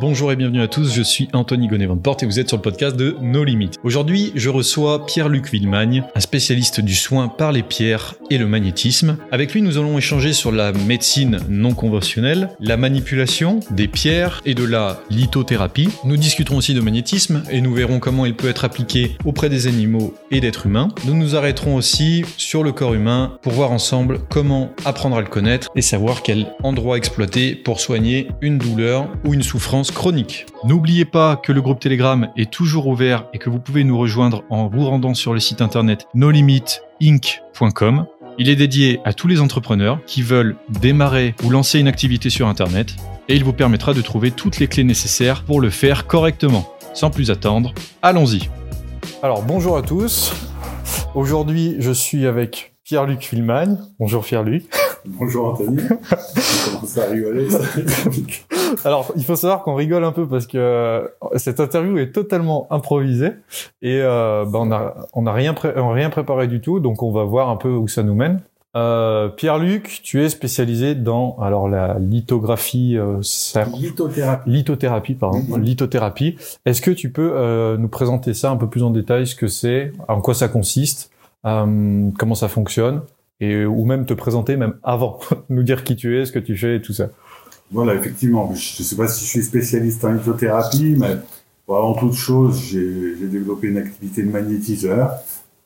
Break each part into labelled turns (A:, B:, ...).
A: Bonjour et bienvenue à tous, je suis Anthony gonnet Porte et vous êtes sur le podcast de No Limit. Aujourd'hui, je reçois Pierre-Luc Villemagne, un spécialiste du soin par les pierres et le magnétisme. Avec lui, nous allons échanger sur la médecine non conventionnelle, la manipulation des pierres et de la lithothérapie. Nous discuterons aussi de magnétisme et nous verrons comment il peut être appliqué auprès des animaux et d'êtres humains. Nous nous arrêterons aussi sur le corps humain pour voir ensemble comment apprendre à le connaître et savoir quel endroit exploiter pour soigner une douleur ou une souffrance chronique. N'oubliez pas que le groupe Telegram est toujours ouvert et que vous pouvez nous rejoindre en vous rendant sur le site internet nolimitinc.com. Il est dédié à tous les entrepreneurs qui veulent démarrer ou lancer une activité sur Internet et il vous permettra de trouver toutes les clés nécessaires pour le faire correctement. Sans plus attendre, allons-y. Alors bonjour à tous. Aujourd'hui, je suis avec Pierre-Luc Filmagne. Bonjour Pierre-Luc.
B: Bonjour Anthony. Commence à rigoler.
A: Alors, il faut savoir qu'on rigole un peu parce que euh, cette interview est totalement improvisée et euh, bah, on a on a rien rien préparé du tout, donc on va voir un peu où ça nous mène. Euh, Pierre-Luc, tu es spécialisé dans alors la lithographie, euh,
B: lithothérapie,
A: lithothérapie, pardon, mm-hmm. lithothérapie. Est-ce que tu peux euh, nous présenter ça un peu plus en détail, ce que c'est, en quoi ça consiste, comment ça fonctionne, et ou même te présenter même avant, nous dire qui tu es, ce que tu fais et tout ça.
B: Voilà, effectivement. Je ne sais pas si je suis spécialiste en lithothérapie, mais avant toute chose, j'ai développé une activité de magnétiseur.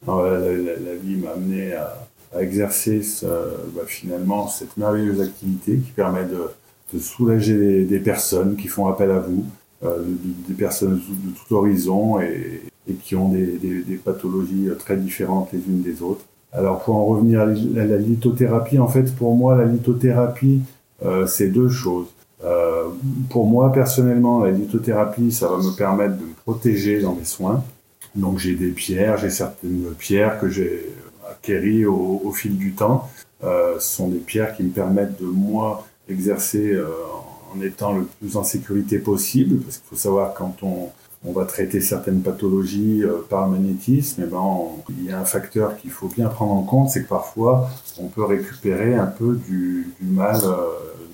B: la, vie m'a amené à, exercer bah, finalement cette merveilleuse activité qui permet de, soulager des, personnes qui font appel à vous, euh, des personnes de, tout horizon et, qui ont des, pathologies très différentes les unes des autres. Alors pour en revenir à la lithothérapie, en fait pour moi la lithothérapie euh, c'est deux choses. Euh, pour moi, personnellement, la lithothérapie, ça va me permettre de me protéger dans mes soins. Donc j'ai des pierres, j'ai certaines pierres que j'ai acquéries au, fil du temps. Euh, ce sont des pierres qui me permettent de moi exercer en étant le plus en sécurité possible, parce qu'il faut savoir quand on, on va traiter certaines pathologies euh, par magnétisme, et eh ben il y a un facteur qu'il faut bien prendre en compte, c'est que parfois on peut récupérer un peu du, du mal euh,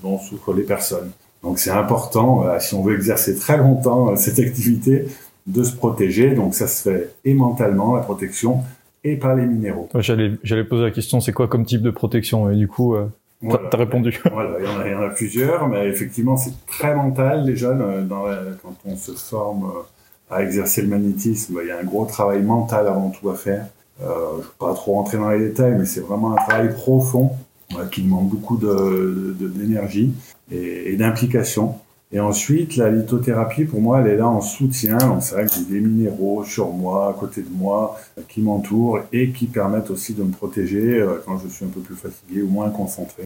B: dont souffrent les personnes. Donc c'est important, euh, si on veut exercer très longtemps cette activité, de se protéger. Donc ça se fait et mentalement, la protection, et par les minéraux.
A: J'allais, j'allais poser la question, c'est quoi comme type de protection? Et du coup, euh, t'as répondu.
B: Voilà, il y, en a, il y, en a, plusieurs, mais effectivement, c'est très mental déjà dans quand on se forme à exercer le magnétisme, il y a un gros travail mental avant tout à faire. Euh, je ne vais pas trop rentrer dans les détails, mais c'est vraiment un travail profond euh, qui demande beaucoup d'énergie et, d'implication. Et ensuite, la lithothérapie, pour moi, elle est là en soutien. C'est vrai que j'ai des minéraux sur moi, à côté de moi, euh, qui m'entourent et qui permettent aussi de me protéger quand je suis un peu plus fatigué ou moins concentré.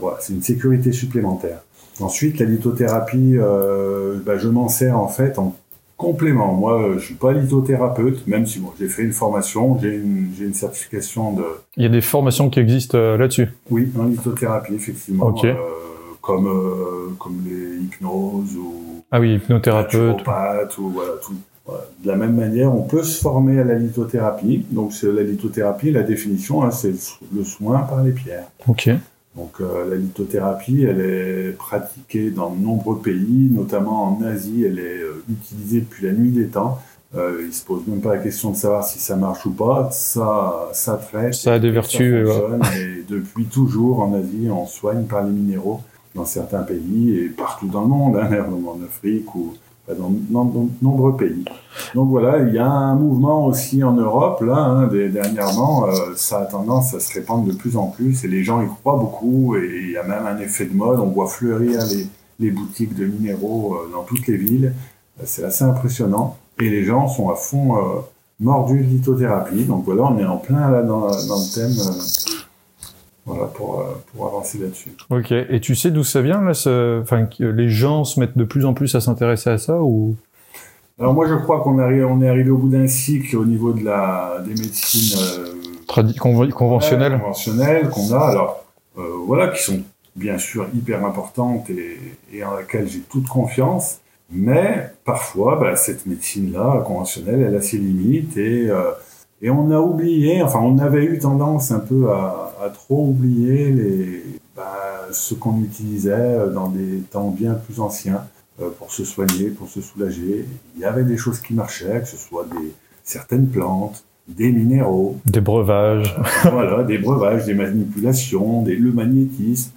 B: Voilà, c'est une sécurité supplémentaire. Ensuite, la lithothérapie, bah, je m'en sers en fait en complément. Moi, euh, je suis pas lithothérapeute, même si bon, j'ai fait une formation, j'ai une, certification de.
A: Il y a des formations qui existent euh, là-dessus?
B: Oui, en lithothérapie, effectivement.
A: Euh,
B: comme euh, comme les hypnoses ou.
A: Ah oui, hypnothérapeute.
B: ou voilà tout. De la même manière, on peut se former à la lithothérapie. Donc, c'est la lithothérapie, la définition, hein, c'est le soin par les pierres.
A: Ok.
B: Donc euh, la lithothérapie, elle est pratiquée dans de nombreux pays, notamment en Asie, elle est euh, utilisée depuis la nuit des temps. Euh, il se pose même pas la question de savoir si ça marche ou pas, ça, ça traite.
A: Ça a des vertus.
B: Et depuis toujours en Asie, on soigne par les minéraux dans certains pays et partout dans le monde, hein, en Afrique ou dans, de nombreux pays. Donc voilà, il y a un mouvement aussi en Europe, là, hein, dernièrement, euh, ça a tendance à se répandre de plus en plus, et les gens y croient beaucoup, et il y a même un effet de mode, on voit fleurir les, boutiques de minéraux euh, dans toutes les villes, c'est assez impressionnant, et les gens sont à fond euh, mordus de lithothérapie, donc voilà, on est en plein là dans le thème voilà, pour, euh, pour avancer là-dessus.
A: Ok. Et tu sais d'où ça vient, là ce... enfin, les gens se mettent de plus en plus à s'intéresser à ça ou?
B: Alors moi, je crois qu'on arrive, on est arrivé au bout d'un cycle au niveau de la, des médecines
A: euh, conventionnelles,
B: conventionnelles qu'on a. Alors euh, voilà, qui sont bien sûr hyper importantes et, et en laquelle j'ai toute confiance. Mais parfois, bah, cette médecine-là, conventionnelle, elle a ses limites et euh, et on a oublié, enfin on avait eu tendance un peu à, à trop oublier les, bah, ce qu'on utilisait dans des temps bien plus anciens. pour se soigner, pour se soulager. Il y avait des choses qui marchaient, que ce soit des, certaines plantes, des minéraux.
A: Des breuvages.
B: voilà, des breuvages, des manipulations, des, le magnétisme.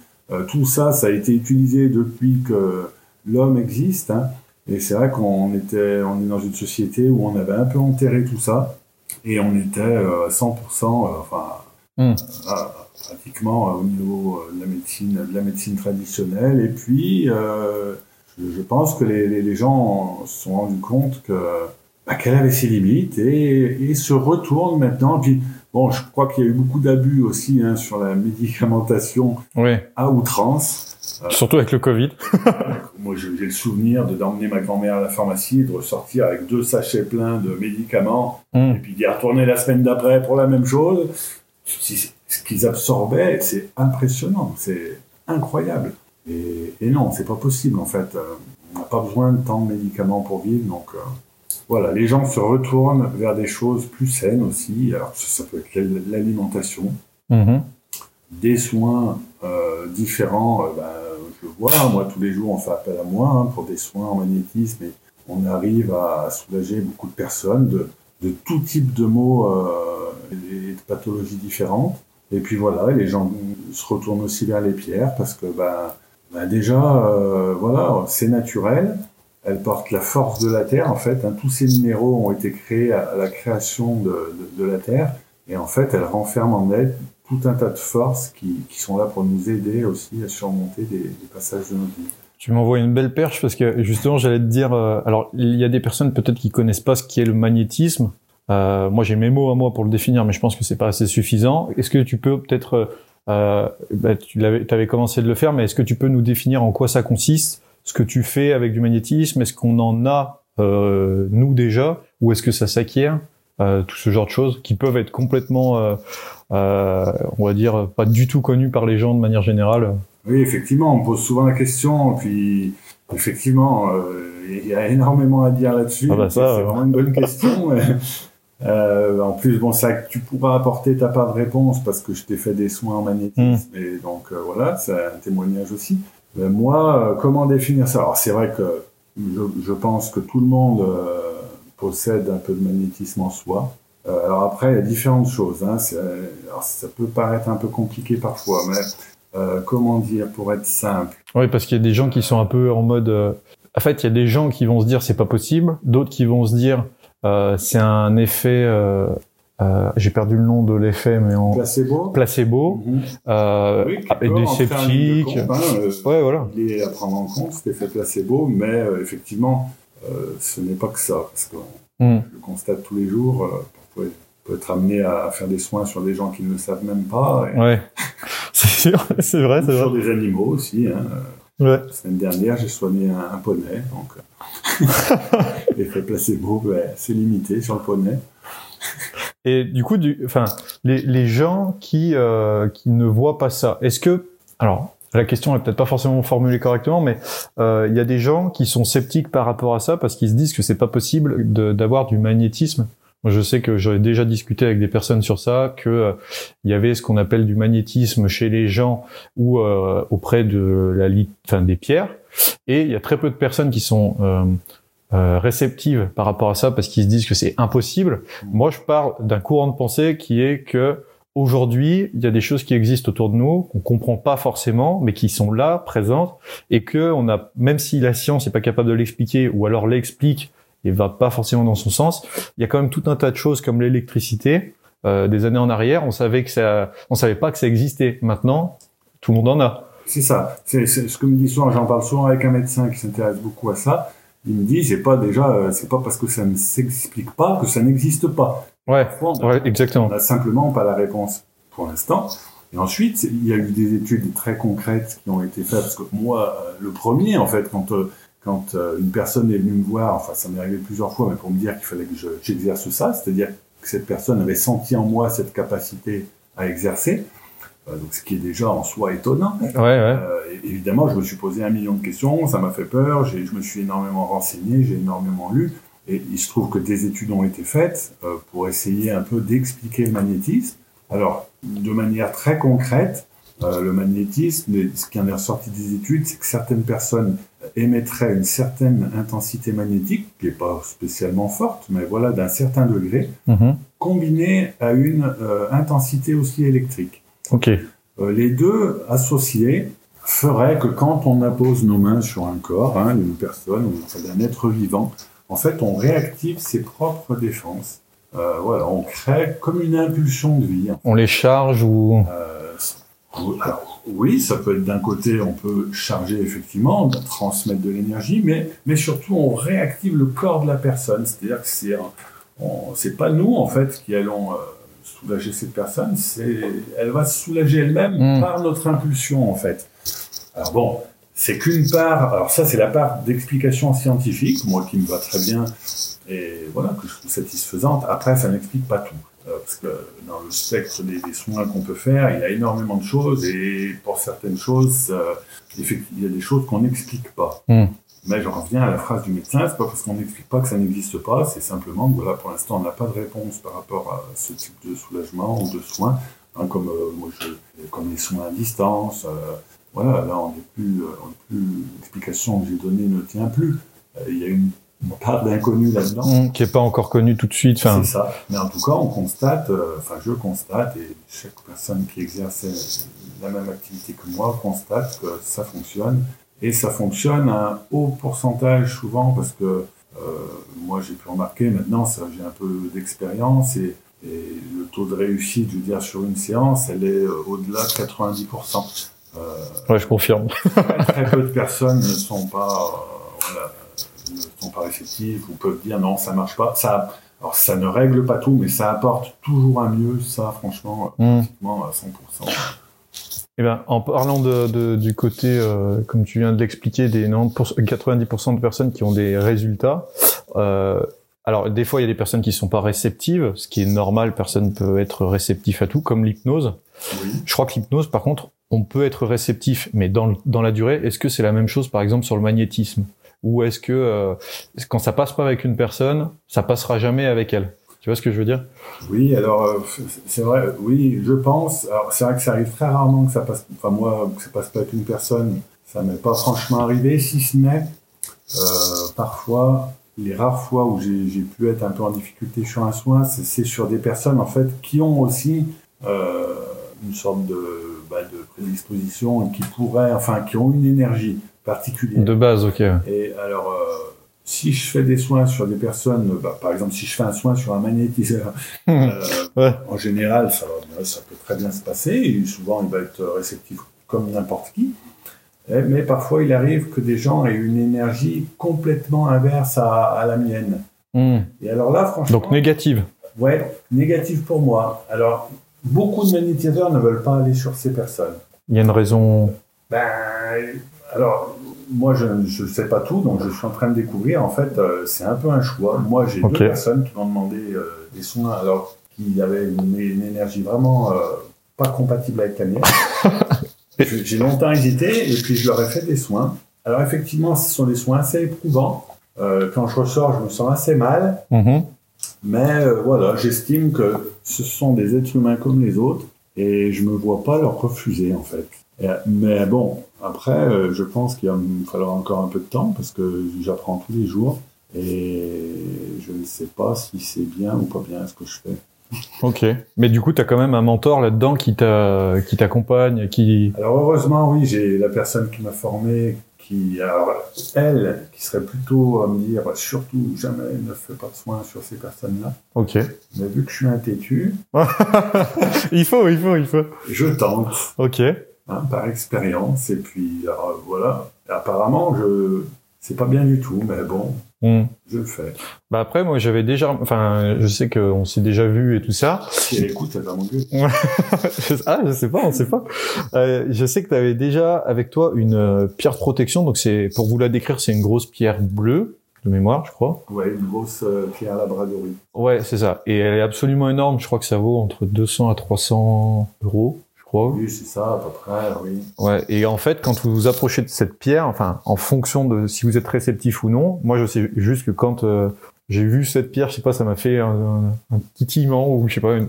B: tout ça, ça a été utilisé depuis que l'homme existe. Hein. Et c'est vrai qu'on était, on est dans une société où on avait un peu enterré tout ça et on était à 100%, enfin, hmm. pratiquement au niveau de la médecine, de la médecine traditionnelle. Et puis, je, pense que les, les, gens se sont rendus compte que bah, qu'elle avait ses limites et, et, se retournent maintenant. Puis, bon, je crois qu'il y a eu beaucoup d'abus aussi hein, sur la médicamentation à outrance.
A: Euh, Surtout avec le Covid.
B: moi, j'ai le souvenir de d'emmener ma grand-mère à la pharmacie, et de ressortir avec deux sachets pleins de médicaments, hmm. et puis d'y retourner la semaine d'après pour la même chose. Ce qu'ils absorbaient, c'est impressionnant, c'est incroyable. Et, et non, c'est pas possible en fait. Euh, on n'a pas besoin de tant de médicaments pour vivre, donc euh, voilà, les gens se retournent vers des choses plus saines aussi. Alors ça, peut être l'alimentation, mm-hmm. des soins euh, différents. Ben, je vois, moi tous les jours on fait appel à moi hein, pour des soins en magnétisme et on arrive à soulager beaucoup de personnes de, de tout type de maux et de pathologies différentes. Et puis voilà, les gens se retournent aussi vers les pierres parce que ben, bah, déjà, euh, voilà, c'est naturel. Elle porte la force de la Terre, en fait. Hein. tous ces minéraux ont été créés à, la création de, de, de, la Terre. Et en fait, elle renferme en elle tout un tas de forces qui, sont là pour nous aider aussi à surmonter des, passages de nos vies.
A: Tu m'envoies une belle perche parce que justement, j'allais te dire, euh, alors il y a des personnes peut-être qui connaissent pas ce qu'est le magnétisme. Euh, moi, j'ai mes mots à moi pour le définir, mais je pense que c'est pas assez suffisant. Est-ce que tu peux peut-être euh, bah, tu avais commencé de le faire, mais est-ce que tu peux nous définir en quoi ça consiste, ce que tu fais avec du magnétisme Est-ce qu'on en a nous déjà, ou est-ce que ça s'acquiert? Euh, Tout ce genre de choses qui peuvent être complètement, euh, euh, on va dire, pas du tout connues par les gens de manière générale.
B: Oui, effectivement, on pose souvent la question, puis effectivement, il y a énormément à dire là-dessus.
A: Ah bah
B: c'est vraiment une bonne question. En plus, bon, ça tu pourras apporter ta part de réponse parce que je t'ai fait des soins en magnétisme mm. et donc voilà, c'est un témoignage aussi. Mais moi, comment définir ça? Alors c'est vrai que je, je, pense que tout le monde possède un peu de magnétisme en soi. alors après, il y a différentes choses. Hein. Alors, ça peut paraître un peu compliqué parfois, mais comment dire pour être simple?
A: Oui, parce qu'il y a des gens qui sont un peu en mode. En fait, il y a des gens qui vont se dire c'est pas possible, d'autres qui vont se dire euh, c'est un effet. Euh, euh, j'ai perdu le nom de l'effet, mais en
B: placebo.
A: Placebo.
B: Mm euh, oui,
A: des sceptiques.
B: Hein, ouais, voilà. Il est à prendre en compte cet effet placebo, mais effectivement, ce n'est pas que ça, parce que mm. je le constate tous les jours. on peut être amené à faire des soins sur des gens qui ne le savent même pas.
A: Ouais, c'est sûr, c'est vrai, c'est vrai.
B: Sur des animaux aussi. Hein. Ouais. La semaine dernière, j'ai soigné un, un poney, donc L'effet placebo, c'est limité sur le poney.
A: Et du coup, du, enfin, les, les gens qui euh, qui ne voient pas ça, est-ce que, alors, la question est peut-être pas forcément formulée correctement, mais euh, il y a des gens qui sont sceptiques par rapport à ça parce qu'ils se disent que c'est pas possible d'avoir du magnétisme. Moi, je sais que j'avais déjà discuté avec des personnes sur ça, que euh, il y avait ce qu'on appelle du magnétisme chez les gens ou euh, auprès de la, enfin, des pierres, et il y a très peu de personnes qui sont euh, euh, réceptives par rapport à ça parce qu'ils se disent que c'est impossible. Moi, je parle d'un courant de pensée qui est que aujourd'hui, il y a des choses qui existent autour de nous qu'on comprend pas forcément, mais qui sont là, présentes, et que on a, même si la science n'est pas capable de l'expliquer ou alors l'explique et va pas forcément dans son sens, il y a quand même tout un tas de choses comme l'électricité. Euh, des années en arrière, on savait que ça, on savait pas que ça existait. Maintenant, tout le monde en a.
B: C'est ça. C'est ce que me dit souvent, j'en parle souvent avec un médecin qui s'intéresse beaucoup à ça. Il me dit, c'est pas déjà, euh, c'est pas parce que ça ne s'explique pas que ça n'existe pas.
A: Ouais, ouais, exactement.
B: On n'a simplement pas la réponse pour l'instant. Et ensuite, il y a eu des études très concrètes qui ont été faites. Parce que moi, euh, le premier, en fait, quand euh, quand une personne est venue me voir, enfin, ça m'est arrivé plusieurs fois, mais pour me dire qu'il fallait que j'exerce ça, c'est-à-dire que cette personne avait senti en moi cette capacité à exercer. Euh, donc, ce qui est déjà en soi étonnant.
A: Ouais, ouais.
B: Euh, évidemment, je me suis posé un million de questions, ça m'a fait peur, je me suis énormément renseigné, j'ai énormément lu, et il se trouve que des études ont été faites euh, pour essayer un peu d'expliquer le magnétisme. Alors, de manière très concrète, euh, le magnétisme, ce qui en est ressorti des études, c'est que certaines personnes émettraient une certaine intensité magnétique, qui n'est pas spécialement forte, mais voilà, d'un certain degré,
A: Mhm.
B: combinée à une euh, intensité aussi électrique.
A: Ok.
B: Euh, les deux associés feraient que quand on appose nos mains sur un corps, hein, d'une personne ou d'un être vivant, en fait, on réactive ses propres défenses. Euh, voilà, on crée comme une impulsion de vie.
A: On les charge ou.
B: Euh, alors, oui, ça peut être d'un côté, on peut charger effectivement, transmettre de l'énergie, mais, mais surtout on réactive le corps de la personne. C'est-à-dire que c'est, c'est pas nous en fait qui allons euh, soulager cette personne, c'est, elle va se soulager elle-même
A: Mm.
B: par notre impulsion en fait. Alors bon, c'est qu'une part. Alors ça, c'est la part d'explication scientifique, moi qui me va très bien et voilà que je trouve satisfaisante. Après, ça n'explique pas tout. Euh, parce que dans le spectre des, des soins qu'on peut faire, il y a énormément de choses et pour certaines choses, euh, il y a des choses qu'on n'explique pas.
A: Mm.
B: Mais je reviens à la phrase du médecin, c'est pas parce qu'on n'explique pas que ça n'existe pas, c'est simplement que voilà, pour l'instant, on n'a pas de réponse par rapport à ce type de soulagement ou de soins, hein, comme, euh, moi, je- comme les soins à distance. Voilà, là, on n'est plus, euh, n'est plus l'explication que j'ai donnée ne tient plus. Euh, Il y a une, une part d'inconnu là-dedans.
A: Mhm, Qui est pas encore connu tout de suite. Enfin.
B: C'est ça. Mais en tout cas, on constate, euh, enfin, je constate, et chaque personne qui exerce la même activité que moi constate que ça fonctionne. Et ça fonctionne à un haut pourcentage souvent parce que euh, moi, j'ai pu remarquer maintenant, ça, j'ai un peu d'expérience et, et le taux de réussite, je veux dire, sur une séance, elle est au-delà de 90%. Euh,
A: Ouais, je confirme.
B: très peu de personnes ne sont pas, euh, voilà, ne sont pas réceptives ou peuvent dire non, ça marche pas. Ça, alors ça ne règle pas tout, mais ça apporte toujours un mieux. Ça, franchement,
A: Mhm.
B: pratiquement à 100%.
A: Eh ben, en parlant de, de- du côté, euh, comme tu viens de l'expliquer, des 90%, 90% de personnes qui ont des résultats. euh, alors, des fois, il y a des personnes qui sont pas réceptives, ce qui est normal. Personne peut être réceptif à tout, comme l'hypnose.
B: Oui.
A: Je crois que l'hypnose, par contre, on peut être réceptif, mais dans, dans la durée, est-ce que c'est la même chose, par exemple, sur le magnétisme? Ou est-ce que euh, quand ça passe pas avec une personne, ça passera jamais avec elle? Tu vois ce que je veux dire?
B: Oui, alors euh, c'est vrai, oui, je pense. Alors c'est vrai que ça arrive très rarement que ça passe, enfin moi, que ça passe pas avec une personne, ça m'est pas franchement arrivé, si ce n'est euh, parfois, les rares fois où j'ai pu être un peu en difficulté sur un soin, c'est sur des personnes en fait qui ont aussi une sorte de, bah, de prédisposition et qui pourraient, enfin, qui ont une énergie particulière.
A: De base, ok.
B: Et alors, euh, si je fais des soins sur des personnes, bah, par exemple, si je fais un soin sur un magnétiseur, euh,
A: Ouais.
B: en général, ça, va- ça peut très bien se passer. Et souvent, il va être réceptif comme n'importe qui. Eh, Mais parfois, il arrive que des gens aient une énergie complètement inverse à, à la mienne.
A: Hmm.
B: Et alors là, franchement,
A: Donc négative.
B: ouais, négatif pour moi. Alors, beaucoup de magnétiseurs ne veulent pas aller sur ces personnes.
A: Il y a une raison.
B: Ben, alors, moi, je ne sais pas tout, donc je suis en train de découvrir. En fait, euh, c'est un peu un choix. Moi, j'ai
A: Ok.
B: deux personnes qui m'ont demandé euh, des soins, alors qui avaient une, une énergie vraiment euh, pas compatible avec la mienne. J'ai longtemps hésité, et puis je leur ai fait des soins. Alors, effectivement, ce sont des soins assez éprouvants. Quand je ressors, je me sens assez mal.
A: Mhm.
B: Mais voilà, j'estime que ce sont des êtres humains comme les autres et je me vois pas leur refuser en fait. Mais bon, après, euh, je pense qu'il va me falloir encore un peu de temps parce que j'apprends tous les jours et je ne sais pas si c'est bien ou pas bien ce que je fais.
A: Ok. Mais du coup, tu as quand même un mentor là-dedans qui t'a- qui t'accompagne, qui.
B: Alors heureusement, oui, j'ai la personne qui m'a formé, qui, alors, elle, qui serait plutôt à me dire surtout jamais ne fais pas de soins sur ces personnes-là.
A: Ok.
B: Mais vu que je suis un têtu,
A: il faut, il faut, il faut.
B: je tente.
A: Ok.
B: hein, par expérience. Et puis, alors, voilà. Et apparemment, je, c'est pas bien du tout, mais bon,
A: Hmm.
B: je le fais.
A: Bah après, moi, j'avais déjà, enfin, je sais qu'on s'est déjà vu et tout ça.
B: Si elle écoute, elle va m'engueuler.
A: ah, je sais pas, on sait pas. Euh, je sais que tu avais déjà avec toi une euh, pierre de protection. Donc c'est, pour vous la décrire, c'est une grosse pierre bleue de mémoire, je crois.
B: Ouais, une grosse euh, pierre labradorie.
A: Ouais, c'est ça. Et elle est absolument énorme. Je crois que ça vaut entre 200 à 300 euros,
B: Oui, c'est ça, à peu près, oui.
A: Ouais. Et en fait, quand vous vous approchez de cette pierre, enfin, en fonction de si vous êtes réceptif ou non, moi, je sais juste que quand euh, j'ai vu cette pierre, je sais pas, ça m'a fait un, un, titillement ou je sais pas une,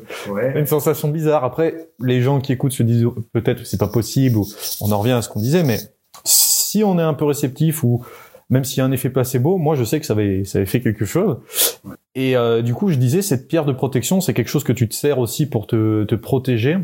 A: une, sensation bizarre. Après, les gens qui écoutent se disent peut-être c'est pas possible ou on en revient à ce qu'on disait, mais si on est un peu réceptif ou même s'il y a un effet placebo, moi je sais que ça avait, ça avait fait quelque chose. Et euh, du coup, je disais cette pierre de protection, c'est quelque chose que tu te sers aussi pour te, te protéger.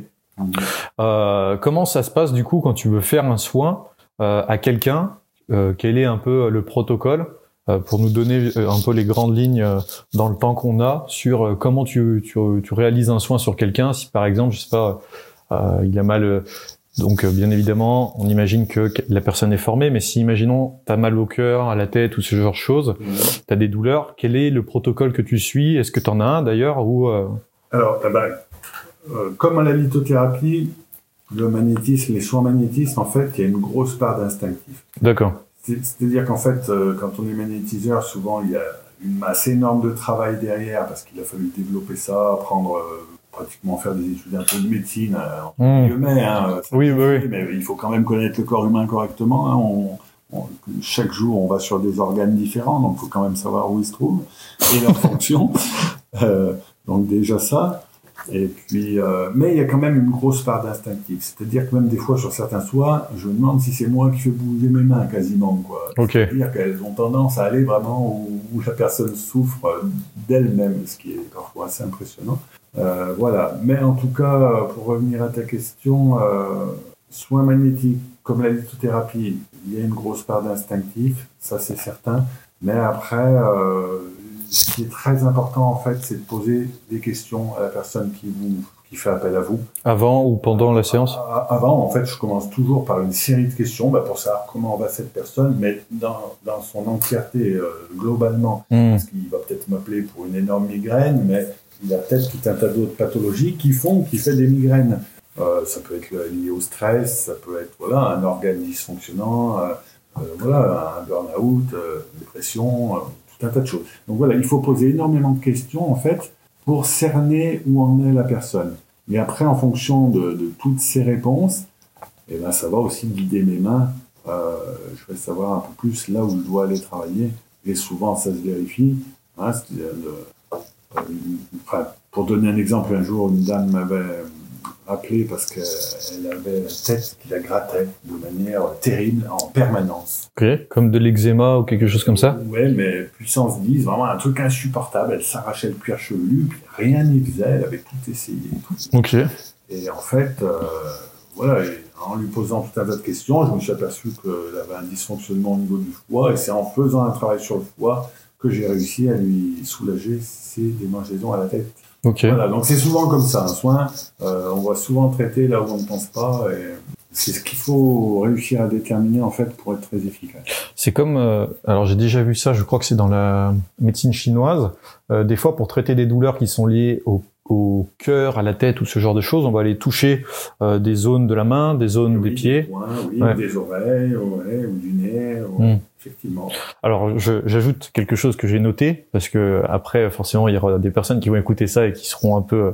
A: Euh, comment ça se passe du coup quand tu veux faire un soin euh, à quelqu'un euh, Quel est un peu le protocole euh, pour nous donner euh, un peu les grandes lignes euh, dans le temps qu'on a sur comment tu, tu, tu, réalises un soin sur quelqu'un? Si par exemple, je sais pas, il a mal donc bien évidemment, on imagine que la personne est formée, mais si imaginons tu as mal au cœur, à la tête ou ce genre de choses, mmh. tu as des douleurs, quel est le protocole que tu suis? Est-ce que tu en as un d'ailleurs ou
B: Alors, bah, comme à la lithothérapie, le magnétisme, les soins magnétismes, en fait, il y a une grosse part d'instinctif.
A: D'accord.
B: C'est-à-dire qu'en fait, euh, quand on est magnétiseur, souvent il y a une masse énorme de travail derrière parce qu'il a fallu développer ça, apprendre euh, pratiquement faire des études un peu de médecine, euh, mmh. hein,
A: oui, oui,
B: mais il faut quand même connaître le corps humain correctement. Hein, on, chaque jour, on va sur des organes différents, donc il faut quand même savoir où ils se trouvent et leur fonction. donc déjà ça. Et puis, euh, mais il y a quand même une grosse part d'instinctif. C'est-à-dire que même des fois, sur certains soins, je me demande si c'est moi qui fais bouger mes mains quasiment. Quoi. C'est-à-dire qu'elles ont tendance à aller vraiment où, la personne souffre d'elle-même, ce qui est parfois assez impressionnant. Euh, voilà. Mais en tout cas, pour revenir à ta question, euh, soins magnétiques comme la lithothérapie, il y a une grosse part d'instinctif, ça c'est certain. Mais après, euh, ce qui est très important, en fait, c'est de poser des questions à la personne qui vous qui fait appel à vous.
A: Avant ou pendant la séance?
B: Avant, en fait, je commence toujours par une série de questions bah, pour savoir comment va cette personne, mais dans, dans son entièreté, euh, globalement. Hmm. Parce qu'il va peut-être m'appeler pour une énorme migraine, mais il y a peut-être tout un tas d'autres pathologies qui font qu'il fait des migraines. Euh, ça peut être lié au stress, ça peut être voilà, un organe dysfonctionnant, euh, voilà, un burn-out, dépression, un tas de choses. Donc voilà, il faut poser énormément de questions en fait pour cerner où en est la personne. Et après, en fonction de, toutes ces réponses, eh ben, ça va aussi guider mes mains. Euh, je vais savoir un peu plus là où je dois aller travailler. Et souvent, ça se vérifie. Hein, euh, pour donner un exemple, un jour, une dame m'avait parce qu'elle avait la tête qui la grattait de manière terrible en permanence.
A: Ok, comme de l'eczéma ou quelque chose comme ça?
B: Ouais, mais puissance 10, vraiment un truc insupportable. Elle s'arrachait le cuir chevelu, puis rien n'y faisait, elle avait tout essayé.
A: Ok.
B: Et en fait, euh, voilà, en lui posant tout un tas de questions, je me suis aperçu qu'elle avait un dysfonctionnement au niveau du foie, et c'est en faisant un travail sur le foie que j'ai réussi à lui soulager ses démangeaisons à la tête. Voilà, donc c'est souvent comme ça, un soin, euh, on va souvent traiter là où on ne pense pas, et c'est ce qu'il faut réussir à déterminer en fait pour être très efficace.
A: C'est comme, euh, alors j'ai déjà vu ça, je crois que c'est dans la médecine chinoise, euh, des fois pour traiter des douleurs qui sont liées au au cœur, à la tête ou ce genre de choses, on va aller toucher euh, des zones de la main, des zones des pieds,
B: des, oui, des oreilles, ou du nez, hmm. Effectivement.
A: Alors j'ajoute quelque chose que j'ai noté parce que après forcément il y aura des personnes qui vont écouter ça et qui seront un peu euh,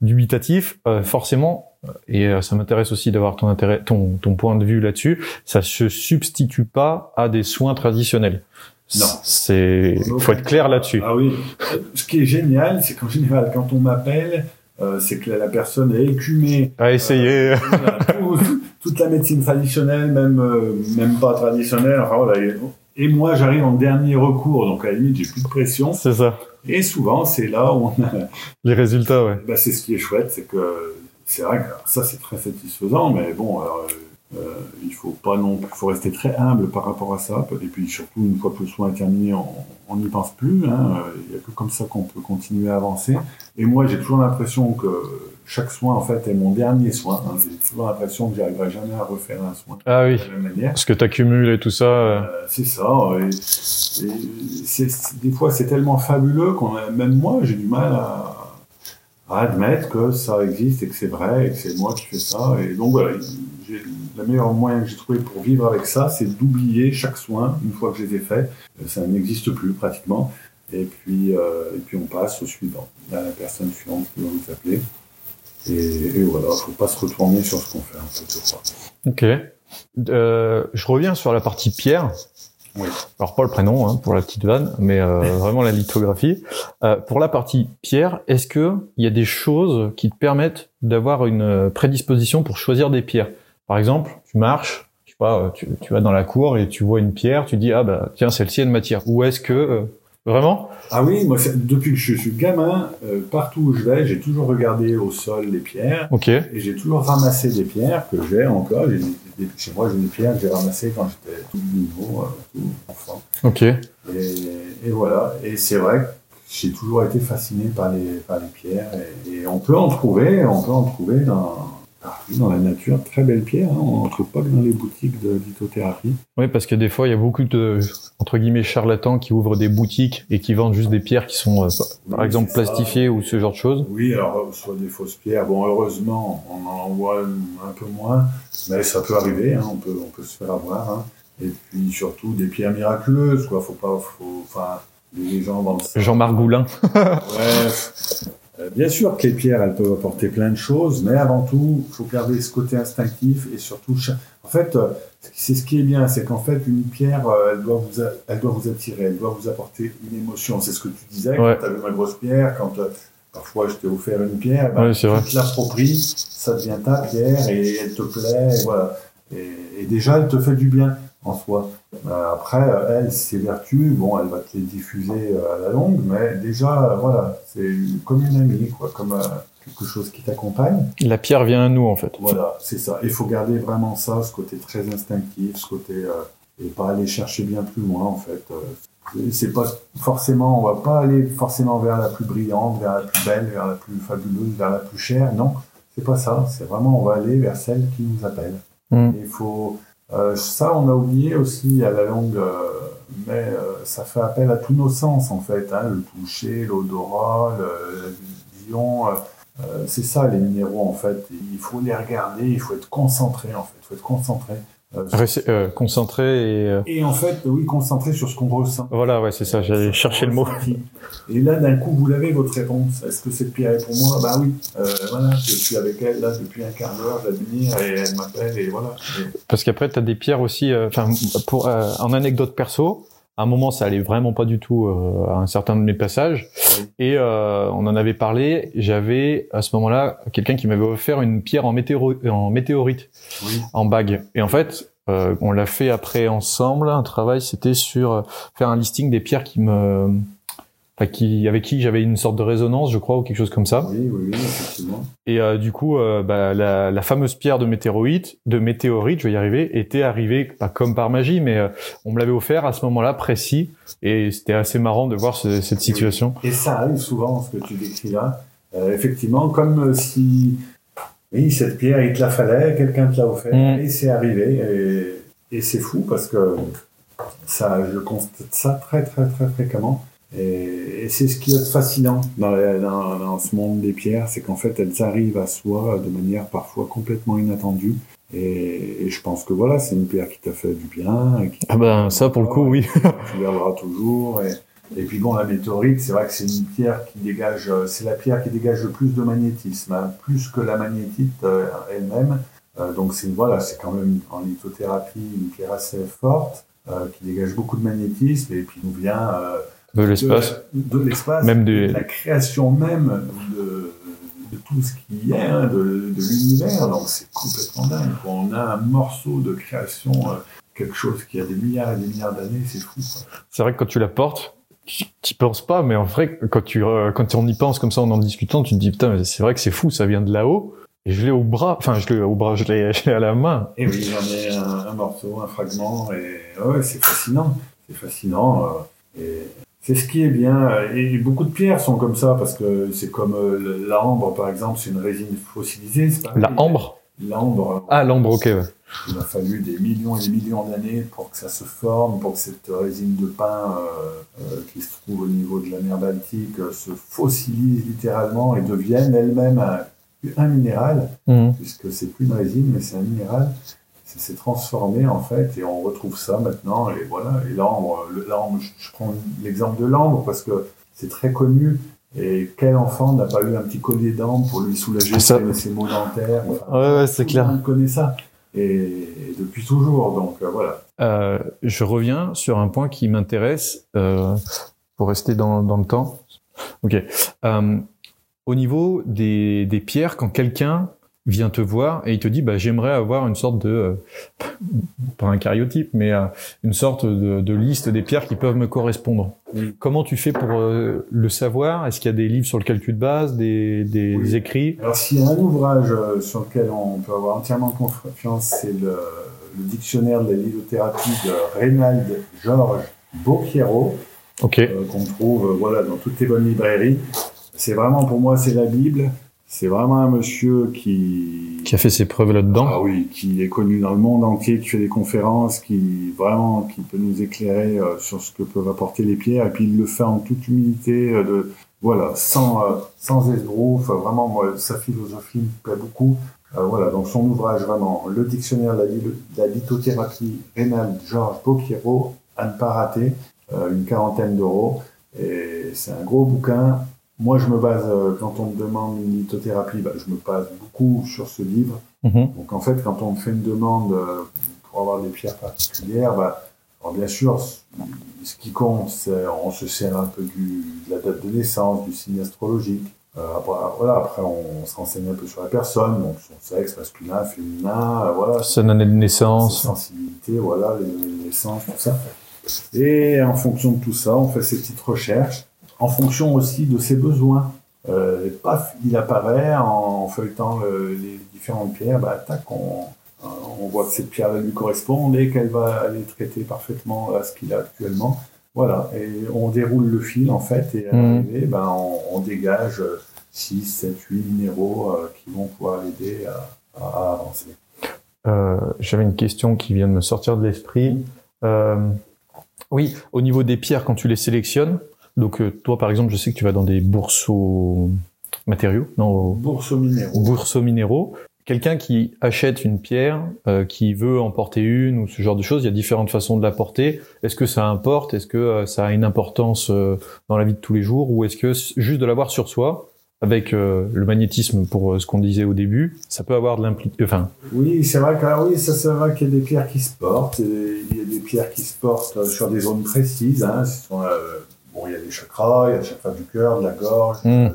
A: dubitatifs. Euh, forcément, et ça m'intéresse aussi d'avoir ton intérêt, ton, ton point de vue là-dessus, ça se substitue pas à des soins traditionnels.
B: Non.
A: C'est, faut être clair là-dessus.
B: Ah oui. Ce qui est génial, c'est qu'en général, quand on m'appelle, euh, c'est que la personne a écumé.
A: A essayé.
B: Euh, toute la médecine traditionnelle, même, euh, même pas traditionnelle. Enfin, voilà. Et, moi, j'arrive en dernier recours, donc à la limite, j'ai plus de pression.
A: C'est ça.
B: Et souvent, c'est là où on a.
A: Les résultats, ouais.
B: Bah, c'est ce qui est chouette, c'est que c'est vrai que ça, c'est très satisfaisant, mais bon, alors, euh, il faut pas non plus, faut rester très humble par rapport à ça. Et puis surtout, une fois que le soin est terminé, on n'y pense plus. Hein. Il n'y a que comme ça qu'on peut continuer à avancer. Et moi, j'ai toujours l'impression que chaque soin, en fait, est mon dernier soin. Hein. J'ai toujours l'impression que j'arriverai jamais à refaire un soin
A: ah oui. de la même manière. Parce que tu accumules et tout ça. Euh.
B: Euh, c'est ça. Et, des fois, c'est tellement fabuleux qu'on même moi, j'ai du mal à, à admettre que ça existe et que c'est vrai et que c'est moi qui fais ça. Et donc voilà, le meilleur moyen que j'ai trouvé pour vivre avec ça, c'est d'oublier chaque soin une fois que je les ai faits. Euh, ça n'existe plus pratiquement. Et puis, euh, et puis on passe au suivant, à la personne suivante qui va vous appeler. Et, et voilà, faut pas se retourner sur ce qu'on fait, en fait, je crois.
A: Ok. Euh, je reviens sur la partie pierre.
B: Oui.
A: Alors pas le prénom hein, pour la petite vanne, mais euh, vraiment la lithographie. Euh, pour la partie pierre, est-ce que il y a des choses qui te permettent d'avoir une prédisposition pour choisir des pierres? Par exemple, tu marches, je sais pas, tu, tu vas dans la cour et tu vois une pierre, tu dis ah bah tiens celle-ci a une matière. Ou est-ce que vraiment?
B: Ah oui, moi, depuis que je suis gamin, euh, partout où je vais, j'ai toujours regardé au sol les pierres
A: Ok.
B: et j'ai toujours ramassé des pierres que j'ai encore. J'ai des- des- chez moi, j'ai des pierres que j'ai ramassées quand j'étais tout nouveau, euh, tout enfant.
A: Ok.
B: Et, et voilà. Et c'est vrai que j'ai toujours été fasciné par les, par les pierres. Et, et on peut en trouver, on peut en trouver dans, dans la nature. Très belles pierres. hein. On n'en trouve pas que dans les boutiques de lithothérapie.
A: Oui, parce que des fois il y a beaucoup de entre guillemets charlatans qui ouvrent des boutiques et qui vendent juste des pierres qui sont euh, par
B: Oui,
A: exemple plastifiées ou ce genre de choses.
B: Oui, alors soit des fausses pierres. Bon, heureusement, on en voit un peu moins, mais ça peut arriver. hein, on peut, on peut se faire avoir. hein. Et puis surtout des pierres miraculeuses, quoi. Faut pas, faut, enfin, les gens vendent ça.
A: Jean-Marc Goulin.
B: Bref. Euh, Bien sûr que les pierres, elles peuvent apporter plein de choses, mais avant tout, il faut garder ce côté instinctif et surtout, en fait, euh, c'est ce qui est bien, c'est qu'en fait, une pierre, euh, elle doit vous, a- elle doit vous attirer, elle doit vous apporter une émotion. C'est ce que tu disais
A: Ouais.
B: quand tu avais ma grosse pierre, quand parfois je t'ai offert une pierre,
A: Ouais, vrai.
B: tu te l'appropries, ça devient ta pierre et elle te plaît, et voilà. Et, et déjà, elle te fait du bien en soi. Euh, après, elle, ses vertus, bon, elle va te les diffuser euh, à la longue, mais déjà, euh, voilà, c'est comme une amie, quoi, comme quelque chose qui t'accompagne.
A: La pierre vient à nous en fait.
B: Voilà, c'est ça. Il faut garder vraiment ça, ce côté très instinctif, ce côté euh, et pas aller chercher bien plus loin en fait. C'est pas forcément, on va pas aller forcément vers la plus brillante, vers la plus belle, vers la plus fabuleuse, vers la plus chère. Non, c'est pas ça. C'est vraiment, on va aller vers celle qui nous appelle.
A: Mm.
B: Il faut ça, on a oublié aussi à la longue, euh, mais euh, ça fait appel à tous nos sens en fait, hein, le toucher, l'odorat, la vision. euh, euh, c'est ça les minéraux en fait. Il faut les regarder, il faut être concentré en fait. Il faut être concentré. Euh,
A: euh, concentré et euh,
B: et en fait, oui, concentré sur ce qu'on ressent.
A: voilà, ouais, c'est ça. J'allais chercher le mot.
B: Et là, d'un coup, vous l'avez votre réponse. Est-ce que cette pierre est pour moi? Bah oui. Euh, voilà, je suis avec elle là depuis un quart d'heure, j'admire et elle m'appelle et voilà. Et-
A: Parce qu'après, tu as des pierres aussi. euh, Enfin, pour en anecdote perso, à un moment, ça allait vraiment pas du tout euh, à un certain de mes passages. Et euh, on en avait parlé. J'avais à ce moment-là quelqu'un qui m'avait offert une pierre en, météoro en météorite,
B: oui.
A: en bague. Et en fait, euh, on l'a fait après ensemble. Un travail, c'était sur euh, faire un listing des pierres qui me, enfin, qui avec qui j'avais une sorte de résonance, je crois, ou quelque chose comme ça.
B: Oui, oui, oui, effectivement.
A: Et euh, du coup, euh, bah, la, la fameuse pierre de météorite, de météorite, je vais y arriver, était arrivée pas comme par magie, mais euh, on me l'avait offert à ce moment-là précis, et c'était assez marrant de voir ce- cette situation.
B: Et ça arrive souvent, ce que tu décris là. Effectivement, comme si, oui, cette pierre, il te la fallait, quelqu'un te l'a offert,
A: Mm.
B: et c'est arrivé. Et, et c'est fou parce que ça, je constate ça très, très, très fréquemment. Et, et c'est ce qui est fascinant dans, la- dans, dans ce monde des pierres, c'est qu'en fait, elles arrivent à soi de manière parfois complètement inattendue. Et, et je pense que voilà, c'est une pierre qui t'a fait du bien. et qui-
A: Ah ben ça, pour le coup, oui.
B: tu verras toujours. Et, et puis bon, la météorite, c'est vrai que c'est une pierre qui dégage, euh, c'est la pierre qui dégage le plus de magnétisme, hein, plus que la magnétite euh, elle-même. Euh, donc c'est voilà, c'est quand même en lithothérapie une pierre assez forte euh, qui dégage beaucoup de magnétisme et puis nous vient euh,
A: De l'espace.
B: de, de l'espace,
A: Même
B: de la création même de, de tout ce qui est, hein, de, de l'univers. Donc c'est complètement dingue. On a un morceau de création, euh, quelque chose qui a des milliards et des milliards d'années, c'est fou. quoi.
A: C'est vrai que quand tu la portes, tu penses pas, mais en vrai, quand tu euh, quand on y pense comme ça en en discutant, tu te dis putain, mais c'est vrai que c'est fou, ça vient de là-haut. Et je l'ai au bras, enfin je l'ai au bras, je l'ai je l'ai à la main.
B: Et oui, j'en ai un, un morceau, un fragment, et ouais, c'est fascinant. C'est fascinant. euh, et c'est ce qui est bien. Et beaucoup de pierres sont comme ça, parce que c'est comme euh, l'ambre, par exemple, c'est une résine fossilisée.
A: La ambre.
B: L'ambre,
A: Ah l'ambre, ok. Ouais.
B: il a fallu des millions et des millions d'années pour que ça se forme, pour que cette résine de pin euh, euh, qui se trouve au niveau de la mer Baltique euh, se fossilise littéralement et devienne elle-même un, un minéral
A: Mhm.
B: puisque c'est plus une résine, mais c'est un minéral. S'est transformé en fait, et on retrouve ça maintenant. Et voilà, et l'ambre, je prends l'exemple de l'ambre parce que c'est très connu. Et quel enfant n'a pas eu un petit collier d'ambre pour lui soulager
A: Ça-
B: ses, ses maux dentaires enfin,
A: Ouais, ouais, c'est
B: tout
A: clair.
B: le monde connaît ça. et, depuis toujours. Donc voilà.
A: Euh, je reviens sur un point qui m'intéresse euh, pour rester dans, dans, le temps. Ok. Euh, au niveau des, des pierres, quand quelqu'un vient te voir et il te dit bah j'aimerais avoir une sorte de euh, pas un cariotype mais euh, une sorte de, de, liste des pierres qui peuvent me correspondre. Comment tu fais pour euh, le savoir? Est-ce qu'il y a des livres sur lesquels tu te bases, des, des écrits?
B: Alors s'il y a un ouvrage sur lequel on peut avoir entièrement confiance, c'est le, le, dictionnaire de la lithothérapie de Reynald Georges Bocchiero,
A: okay.
B: qu'on trouve voilà dans toutes les bonnes librairies. C'est vraiment pour moi c'est la Bible. C'est vraiment un monsieur qui
A: qui a fait ses preuves là-dedans.
B: Ah oui, qui est connu dans le monde entier, qui fait des conférences, qui vraiment qui peut nous éclairer euh, sur ce que peuvent apporter les pierres. Et puis il le fait en toute humilité, euh, de voilà, sans euh, sans esbrouf. Vraiment, moi, sa philosophie me plaît beaucoup. voilà, donc son ouvrage vraiment, le dictionnaire de la, lithothérapie rénale Georges Bocchiero, à ne pas rater, une quarantaine d'euros. Et c'est un gros bouquin moi, je me base, euh, quand on me demande une lithothérapie, bah, je me base beaucoup sur ce livre. Mhm. Donc, en fait, quand on me fait une demande euh, pour avoir des pierres particulières, bah, alors bien sûr, ce qui compte, c'est on se sert un peu du, de la date de naissance, du signe astrologique. Euh, après, voilà, après, on, se renseigne un peu sur la personne, donc son sexe, masculin, féminin, euh, voilà.
A: Son année de naissance.
B: Sa sensibilité, voilà, les années de naissance, tout ça. Et en fonction de tout ça, on fait ses petites recherches en fonction aussi de ses besoins. Euh, paf, il apparaît en feuilletant les différentes pierres, bah, tac, on, on voit que cette pierre-là lui correspond et qu'elle va aller traiter parfaitement à ce qu'il a actuellement. Voilà, et on déroule le fil en fait, et à mmh. l'arrivée, ben, on, on, dégage 6, 7, 8 minéraux euh, qui vont pouvoir l'aider à, à, avancer.
A: Euh, J'avais une question qui vient de me sortir de l'esprit. Euh, oui, au niveau des pierres, quand tu les sélectionnes, donc euh, toi, par exemple, je sais que tu vas dans des bourses aux matériaux, non
B: Bourses aux minéraux.
A: Bourses aux minéraux. Quelqu'un qui achète une pierre, euh, qui veut en porter une ou ce genre de choses, il y a différentes façons de la porter. Est-ce que ça importe? Est-ce que euh, ça a une importance dans la vie de tous les jours? Ou est-ce que juste de l'avoir sur soi, avec le magnétisme pour ce qu'on disait au début, ça peut avoir de l'implication. Enfin.
B: Oui, c'est vrai que oui, ça c'est vrai qu'il y a des pierres qui se portent. Il y a des pierres qui se portent sur des zones précises. Hein, sont, Bon, il y a des chakras, il y a le chakra du cœur, de la gorge, hmm. euh,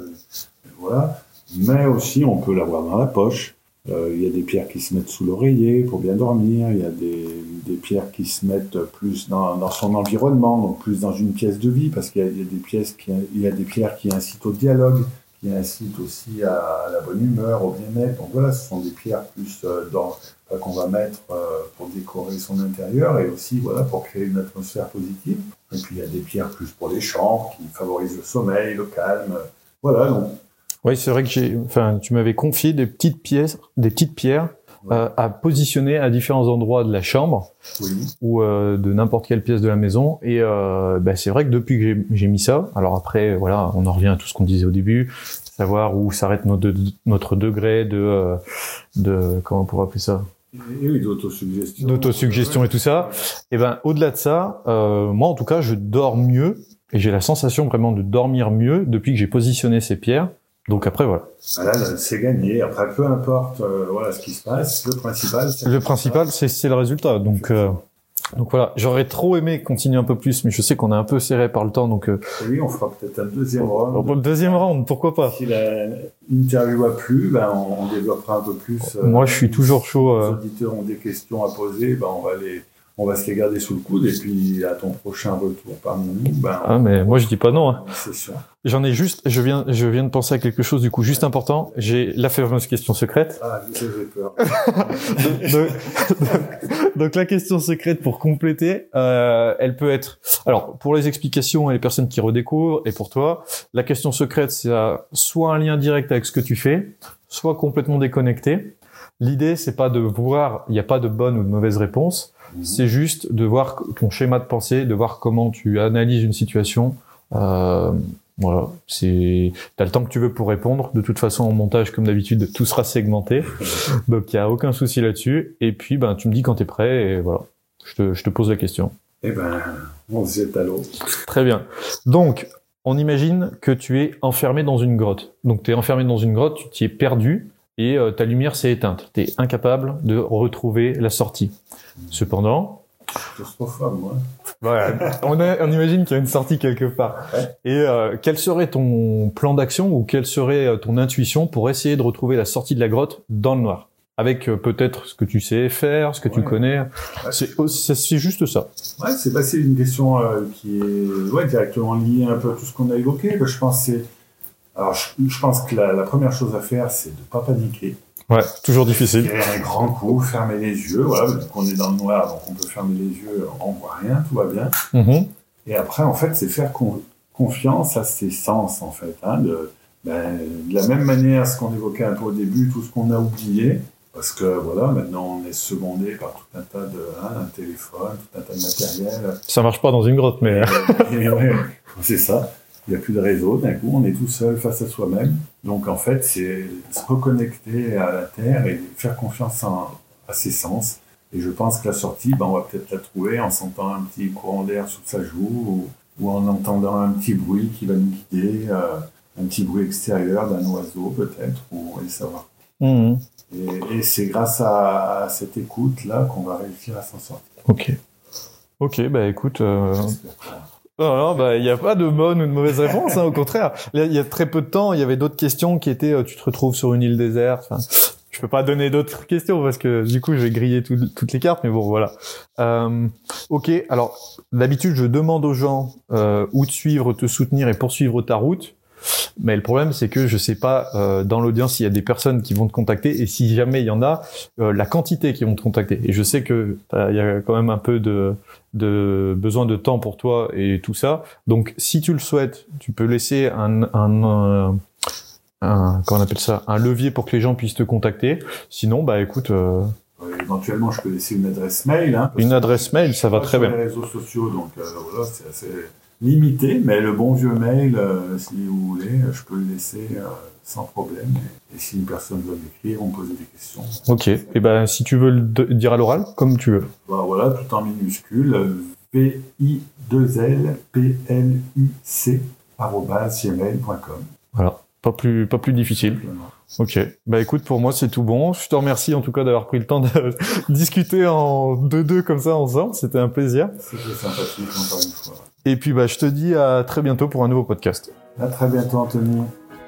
B: voilà. Mais aussi, on peut l'avoir dans la poche. Euh, il y a des pierres qui se mettent sous l'oreiller pour bien dormir. Il y a des, des pierres qui se mettent plus dans, dans, son environnement, donc plus dans une pièce de vie, parce qu'il y, y, a des pièces qui, il y a des pierres qui incitent au dialogue, qui incitent aussi à, la bonne humeur, au bien-être. Donc voilà, ce sont des pierres plus euh, dans qu'on va mettre pour décorer son intérieur et aussi voilà pour créer une atmosphère positive. Et puis il y a des pierres plus pour les chambres qui favorisent le sommeil, le calme. Voilà donc.
A: Oui, c'est vrai que j'ai, enfin, tu m'avais confié des petites pièces, des petites pierres euh, à positionner à différents endroits de la chambre ou euh, de n'importe quelle pièce de la maison. Et euh, bah, c'est vrai que depuis que j'ai mis ça, alors après, voilà, on en revient à tout ce qu'on disait au début, savoir où s'arrête notre, notre degré de, de, comment on pourrait appeler ça?
B: Oui, d'autosuggestion.
A: D'autosuggestion et tout ça. Et ben, au-delà de ça, euh, moi en tout cas, je dors mieux et j'ai la sensation vraiment de dormir mieux depuis que j'ai positionné ces pierres. Donc après voilà.
B: Voilà, ah c'est gagné. Après, peu importe euh, voilà ce qui se passe, le principal.
A: Le principal, c'est le résultat. Donc euh, donc voilà, j'aurais trop aimé continuer un peu plus, mais je sais qu'on est un peu serré par le temps, donc. Euh...
B: Oui, on fera peut-être un deuxième round.
A: le deuxième round, pourquoi pas
B: Si l'interview a plu, ben on, développera un peu plus.
A: Moi, je suis euh, toujours chaud.
B: Les euh. auditeurs ont des questions à poser, ben on va les on va se les garder sous le coude et puis à ton prochain retour parmi nous, ben.
A: Ah mais moi je dis pas non. Hein.
B: C'est sûr.
A: J'en ai juste, je viens, je viens de penser à quelque chose du coup juste important. J'ai la fameuse question secrète.
B: Ah, j'ai peur.
A: donc, donc, la question secrète pour compléter, euh, elle peut être. Alors pour les explications et les personnes qui redécouvrent et pour toi, la question secrète c'est soit un lien direct avec ce que tu fais, soit complètement déconnecté. L'idée c'est pas de voir, il n'y a pas de bonne ou de mauvaise réponse Mhm. C'est juste de voir ton schéma de pensée, de voir comment tu analyses une situation. Euh, voilà, c'est t'as le temps que tu veux pour répondre. De toute façon, en montage, comme d'habitude, tout sera segmenté, donc il y a aucun souci là-dessus. Et puis, ben, tu me dis quand t'es prêt, et voilà, je te, je te pose la question.
B: Eh ben, on se jette à l'eau.
A: Très bien. Donc, on imagine que tu es enfermé dans une grotte. Donc, tu es enfermé dans une grotte, tu t'y es perdu, et euh, ta lumière s'est éteinte. Tu es incapable de retrouver la sortie. Cependant,
B: moi.
A: on, on, imagine qu'il y a une sortie quelque part. Et euh, quel serait ton plan d'action ou quelle serait euh, ton intuition pour essayer de retrouver la sortie de la grotte dans le noir? Avec euh, peut-être ce que tu sais faire, ce que tu connais. C'est juste ça.
B: Ouais, c'est passé une question qui est ouais, directement liée un peu à tout ce qu'on a évoqué. Je pense c'est alors je, pense que la, la, première chose à faire, c'est de ne pas paniquer.
A: Ouais, toujours difficile.
B: un grand coup, fermer les yeux, voilà, donc on est dans le noir, donc on peut fermer les yeux, on voit rien, tout va bien. Mm-hmm. Et après, en fait, c'est faire confiance à ses sens, en fait. Hein, de, ben, de la même manière, ce qu'on évoquait un peu au début, tout ce qu'on a oublié, parce que voilà, maintenant on est secondé par tout un tas de, hein, un téléphone, tout un tas de matériel.
A: Ça marche pas dans une grotte, mais.
B: c'est ça il n'y a plus de réseau, d'un coup on est tout seul face à soi-même. Donc en fait, c'est se reconnecter à la Terre et faire confiance à ses sens. Et je pense que la sortie, ben, on va peut-être la trouver en sentant un petit courant d'air sous sa joue ou, en entendant un petit bruit qui va nous guider, euh, un petit bruit extérieur d'un oiseau peut-être, ou on va savoir. Mmh. Et, c'est grâce à, cette écoute-là qu'on va réussir à s'en sortir.
A: Ok. Ok, bah écoute, euh, non, bah, il n'y a pas de bonne ou de mauvaise réponse, hein, au contraire. Il y a très peu de temps, il y avait d'autres questions qui étaient, euh, tu te retrouves sur une île déserte. Enfin, je peux pas donner d'autres questions parce que du coup, je vais griller toutes les cartes, mais bon, voilà. Euh, ok, alors d'habitude, je demande aux gens euh, où te suivre, te soutenir et poursuivre ta route. Mais le problème, c'est que je sais pas euh, dans l'audience s'il y a des personnes qui vont te contacter et si jamais il y en a, euh, la quantité qui vont te contacter. Et je sais que il y a quand même un peu de, de besoin de temps pour toi et tout ça. Donc, si tu le souhaites, tu peux laisser un, un, un, comment on appelle ça, un levier pour que les gens puissent te contacter. Sinon, bah écoute. Euh,
B: éventuellement, je peux laisser une adresse mail. Hein,
A: une adresse mail, ça va très bien.
B: Les réseaux sociaux, donc voilà, c'est assez limité, mais le bon vieux mail, euh, si vous voulez, je peux le laisser euh, sans problème. Et, si une personne veut m'écrire, on me poser des questions.
A: Ok. Et ben, si tu veux le dire à l'oral, comme tu veux.
B: Bah, voilà, tout en minuscule. P-I-2-L-P-L-U-C gmail.com.
A: Voilà. Pas plus, pas plus difficile. Ok. Bah écoute, pour moi c'est tout bon. Je te remercie en tout cas d'avoir pris le temps de discuter en deux-deux comme ça ensemble. C'était un plaisir.
B: C'était sympathique encore une fois.
A: Et puis bah, je te dis à très bientôt pour un nouveau podcast.
B: À très bientôt Anthony.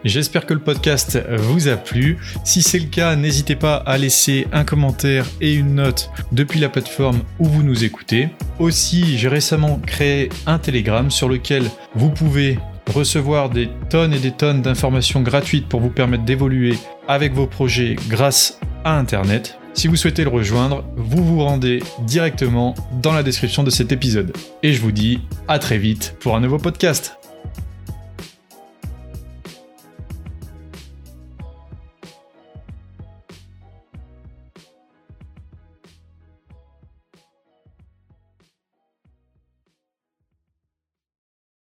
A: J'espère que le podcast vous a plu. Si c'est le cas, n'hésitez pas à laisser un commentaire et une note depuis la plateforme où vous nous écoutez. Aussi, j'ai récemment créé un Telegram sur lequel vous pouvez recevoir des tonnes et des tonnes d'informations gratuites pour vous permettre d'évoluer avec vos projets grâce à Internet. Si vous souhaitez le rejoindre, vous vous rendez directement dans la description de cet épisode. Et je vous dis à très vite pour un nouveau podcast.